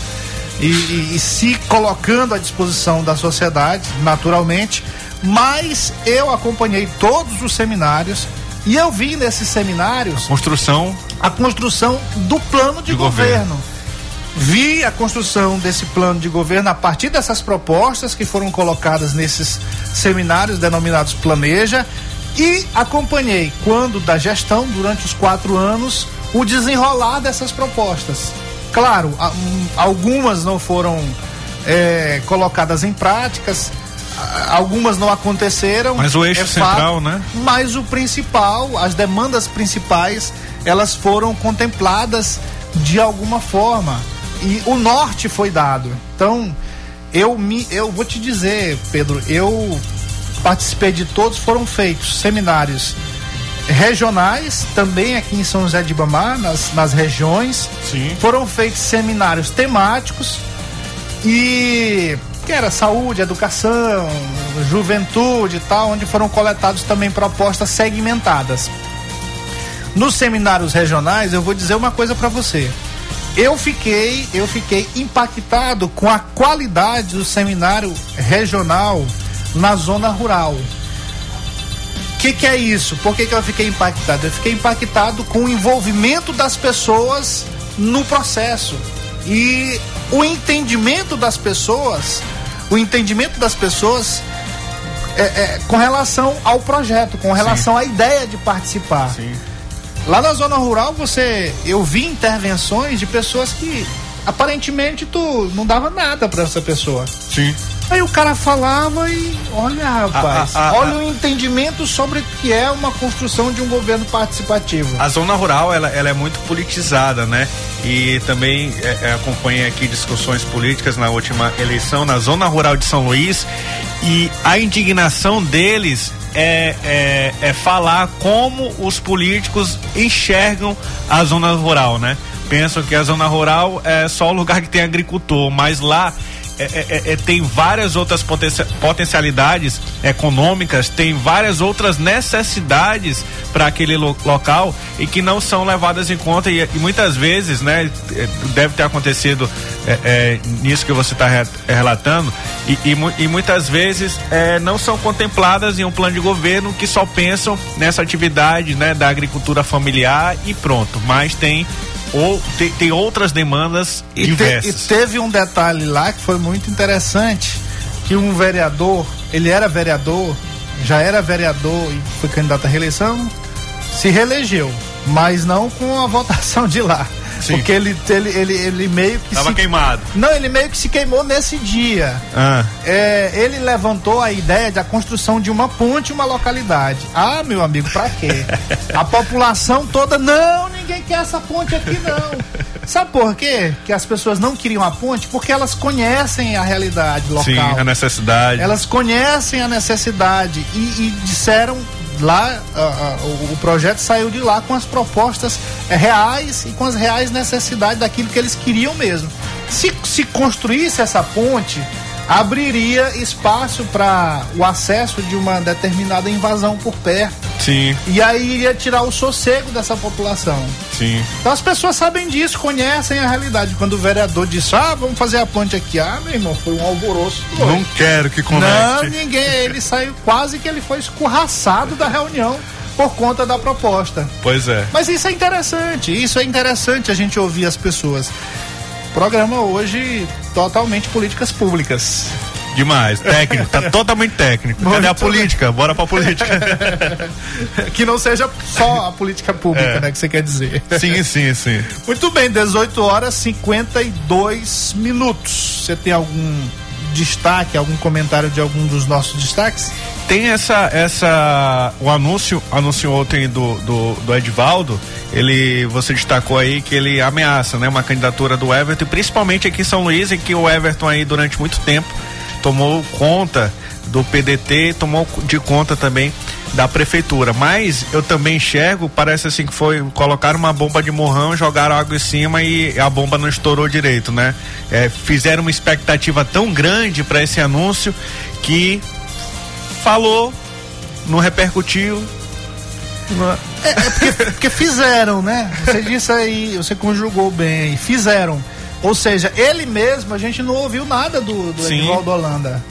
e, e, e, se colocando à disposição da sociedade, naturalmente. Mas eu acompanhei todos os seminários e eu vi nesses seminários a construção a construção do plano de, de governo. governo. Vi a construção desse plano de governo a partir dessas propostas que foram colocadas nesses seminários denominados Planeja e acompanhei, quando da gestão, durante os quatro anos, o desenrolar dessas propostas. Claro, a- um, algumas não foram é, colocadas em práticas, algumas não aconteceram. Mas o eixo é central, fato, né? Mas o principal, as demandas principais, elas foram contempladas de alguma forma e o norte foi dado. Então, eu me, eu vou te dizer, Pedro, eu participei de todos, foram feitos seminários regionais, também aqui em São José de Ibamar, nas, nas regiões. Sim. Foram feitos seminários temáticos e que era saúde, educação, juventude e tal, onde foram coletados também propostas segmentadas. Nos seminários regionais, eu vou dizer uma coisa para você. Eu fiquei, eu fiquei impactado com a qualidade do seminário regional na zona rural. O que, que é isso? Por que, que eu fiquei impactado? Eu fiquei impactado com o envolvimento das pessoas no processo e o entendimento das pessoas, o entendimento das pessoas é, é, com relação ao projeto, com relação à ideia de participar. Lá na zona rural, você, eu vi intervenções de pessoas que aparentemente tu não dava nada para essa pessoa. Sim. Aí o cara falava e olha, rapaz, A- a- a- olha o entendimento sobre o que é uma construção de um governo participativo. A zona rural ela, ela é muito politizada, né? E também é, é, acompanhei aqui discussões políticas na última eleição na zona rural de São Luís e a indignação deles é, é, é falar como os políticos enxergam a zona rural, né? Pensam que a zona rural é só o lugar que tem agricultor, mas lá é, é, é, tem várias outras potencia- potencialidades econômicas, tem várias outras necessidades para aquele lo- local e que não são levadas em conta e, e muitas vezes, né, é, deve ter acontecido é, é, nisso que você está relatando e, e e muitas vezes é, não são contempladas em um plano de governo que só pensam nessa atividade, né, da agricultura familiar e pronto, mas tem ou tem, tem outras demandas E, te- diversas. e teve um detalhe lá que foi muito interessante, que um vereador, ele era vereador, já era vereador e foi candidato à reeleição, se reelegeu, mas não com a votação de lá. Sim. Porque ele, ele, ele, ele meio que Tava se... queimado. Não, ele meio que se queimou nesse dia. Ah. É, ele levantou a ideia da construção de uma ponte uma localidade. Ah, meu amigo, pra quê? A população toda, não, ninguém quer essa ponte aqui não. Sabe por quê? Que as pessoas não queriam a ponte? Porque elas conhecem a realidade local. Sim, a necessidade. Elas conhecem a necessidade e, e disseram lá, ah, o, o projeto saiu de lá com as propostas eh, reais e com as reais necessidades daquilo que eles queriam mesmo. Se, se construísse essa ponte, abriria espaço para o acesso de uma determinada invasão por perto. Sim, E aí iria tirar o sossego dessa população. sim. Então as pessoas sabem disso, conhecem a realidade. Quando o vereador disse, ah, vamos fazer a ponte aqui, ah, meu irmão, foi um alvoroço. Não quero que Não, conecte. ninguém. Ele saiu quase que ele foi escorraçado da reunião por conta da proposta. Pois é. Mas isso é interessante, isso é interessante a gente ouvir as pessoas. Programa hoje totalmente políticas públicas. Demais. Técnico, tá totalmente técnico. Cadê a Muito política? Bora pra política. que não seja só a política pública, É. né, que você quer dizer. sim, sim, sim. Muito bem, 18 horas 52 minutos. Você tem algum destaque, algum comentário de algum dos nossos destaques? Tem essa, essa, o anúncio, anunciou ontem do, do, do Edvaldo, ele, você destacou aí que ele ameaça, né, uma candidatura do Everton, principalmente aqui em São Luís, em que o Everton aí durante muito tempo tomou conta do PDT, tomou de conta também da prefeitura, mas eu também enxergo, parece assim que foi colocar uma bomba de morrão, jogaram água em cima e a bomba não estourou direito, né? É, fizeram uma expectativa tão grande para esse anúncio que falou, não repercutiu. É, é porque, porque fizeram, né? Você disse aí, você conjugou bem, fizeram. Ou seja, ele mesmo, a gente não ouviu nada do, do Sim. Edvaldo Holanda.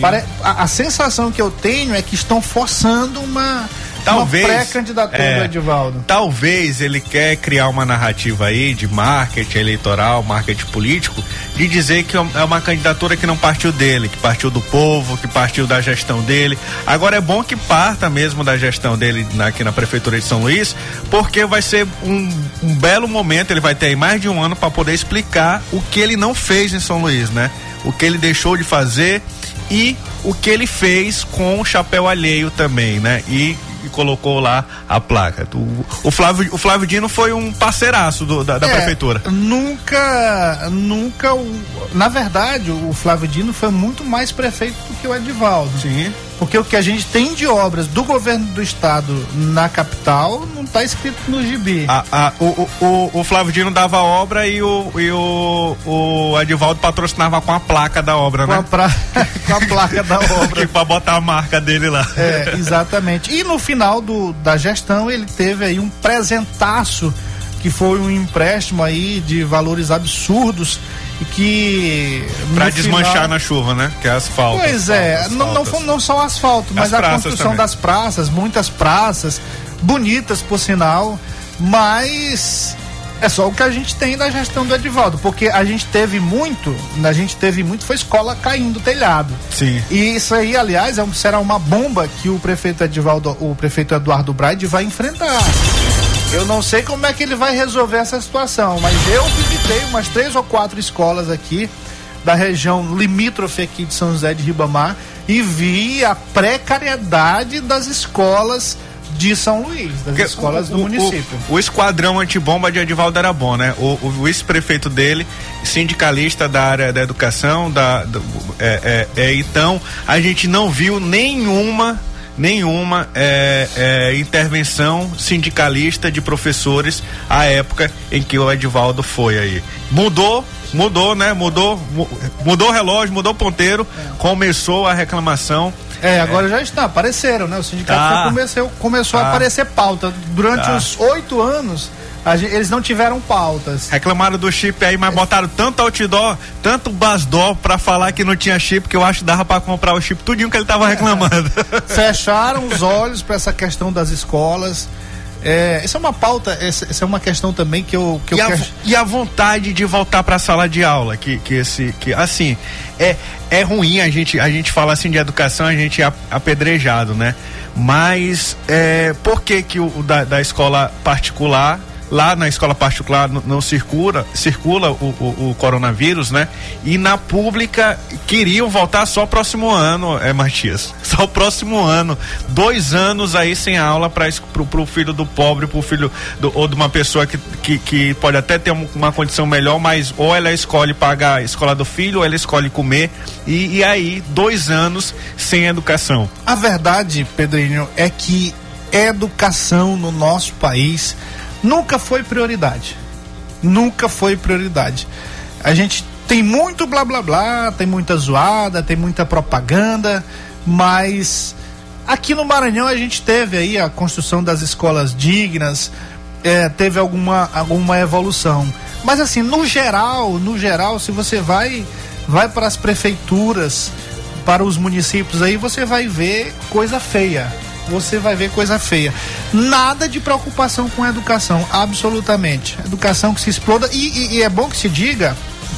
Pare- a, a sensação que eu tenho é que estão forçando uma, talvez uma pré-candidatura é, do Edivaldo. Talvez ele quer criar uma narrativa aí de marketing eleitoral, marketing político, de dizer que é uma candidatura que não partiu dele, que partiu do povo, que partiu da gestão dele. Agora é bom que parta mesmo da gestão dele aqui na prefeitura de São Luís, porque vai ser um, um belo momento, ele vai ter aí mais de um ano para poder explicar o que ele não fez em São Luís, né? O que ele deixou de fazer e o que ele fez com o chapéu alheio também, né? E, e colocou lá a placa. O, o, Flávio, o Flávio Dino foi um parceiraço do, da, da É, prefeitura. Nunca, nunca, na verdade, o Flávio Dino foi muito mais prefeito do que o Edivaldo. Sim. Porque o que a gente tem de obras do governo do estado na capital não está escrito no gibi. A, a- o, o, o- Flávio Dino dava obra e o, e o, o Edivaldo patrocinava com a placa da obra, Com a, né? pra- com a placa da obra. pra botar a marca dele lá. É, exatamente. E no final do, da gestão ele teve aí um presentaço que foi um empréstimo aí de valores absurdos e que Pra no desmanchar final- na chuva, né? Que é asfalto. Pois é, asfalto, não, asfalto. não só o asfalto, mas a construção também. das praças, muitas praças, bonitas por sinal, mas é só o que a gente tem da gestão do Edivaldo, porque a gente teve muito, a gente teve muito, foi escola caindo telhado. Sim. E isso aí, aliás, é um- será uma bomba que o prefeito Edivaldo, o prefeito Eduardo Braide vai enfrentar. Eu não sei como é que ele vai resolver essa situação, mas eu visitei umas três ou quatro escolas aqui da região limítrofe aqui de São José de Ribamar e vi a precariedade das escolas de São Luís, das Porque escolas o- do o- município. O, o esquadrão antibomba de Edivaldo era bom, né? O, o vice-prefeito dele, sindicalista da área da educação, da, do- é, é, é, então a gente não viu nenhuma nenhuma é, é, intervenção sindicalista de professores à época em que o Edivaldo foi aí. Mudou, mudou, né? Mudou, mu- mudou o relógio, mudou o ponteiro, começou a reclamação. É, agora já está, apareceram, né? O sindicato Tá. já começou, começou Tá. a aparecer pauta. Durante Tá. os oito anos, a gen- eles não tiveram pautas. Reclamaram do chip aí, mas botaram tanto outdoor, tanto basdor pra falar que não tinha chip, que eu acho que dava pra comprar o chip tudinho que ele tava reclamando. Fecharam os olhos para essa questão das escolas. É, essa é uma pauta, essa, essa é uma questão também que eu, que eu e, a, quero. e a vontade de voltar pra sala de aula, que, que esse, que assim, é, é ruim a gente, a gente fala assim de educação, a gente é apedrejado, né? Mas é, por que que o, o da, da escola particular lá na escola particular não, não circula circula o, o, o coronavírus, né? E na pública queriam voltar só próximo ano, é Matias. Só o próximo ano, dois anos aí sem aula para pro, pro filho do pobre, pro filho do, ou de uma pessoa que, que, que pode até ter um- uma condição melhor, mas ou ela escolhe pagar a escola do filho, ou ela escolhe comer e, e aí dois anos sem educação. A verdade, Pedrinho, é que educação no nosso país nunca foi prioridade. Nunca foi prioridade. A gente tem muito blá blá blá, tem muita zoada, tem muita propaganda, mas aqui no Maranhão a gente teve aí a construção das escolas dignas, é, teve alguma, alguma evolução. Mas assim, no geral, no geral, se você vai vai para as prefeituras, para os municípios aí, você vai ver coisa feia. Você vai ver coisa feia. Nada de preocupação com a educação, absolutamente. Educação que se exploda. E, e- e é bom que se diga,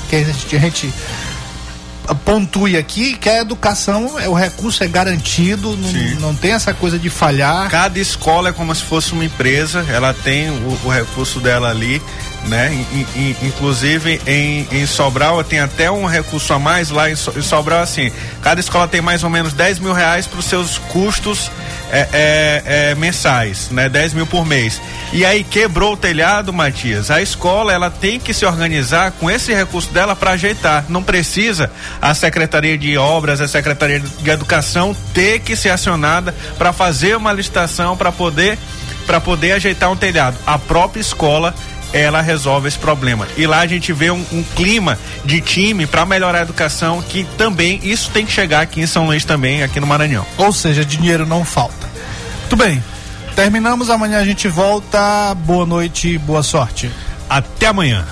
que a gente, a gente pontue aqui, que a educação, é, o recurso é garantido, não, não tem essa coisa de falhar. Cada escola é como se fosse uma empresa, ela tem o, o recurso dela ali, né? Inclusive em, em Sobral tem até um recurso a mais lá em Sobral, assim, cada escola tem mais ou menos 10 mil reais para os seus custos é, é, é, mensais, né? 10 mil por mês. E aí quebrou o telhado, Matias. A escola ela tem que se organizar com esse recurso dela para ajeitar. Não precisa a Secretaria de Obras, a Secretaria de Educação ter que ser acionada para fazer uma licitação para poder para poder ajeitar um telhado. A própria escola ela resolve esse problema. E lá a gente vê um, um clima de time para melhorar a educação que também isso tem que chegar aqui em São Luís também, aqui no Maranhão. Ou seja, dinheiro não falta. Muito bem. Terminamos, amanhã a gente volta. Boa noite, boa sorte. Até amanhã.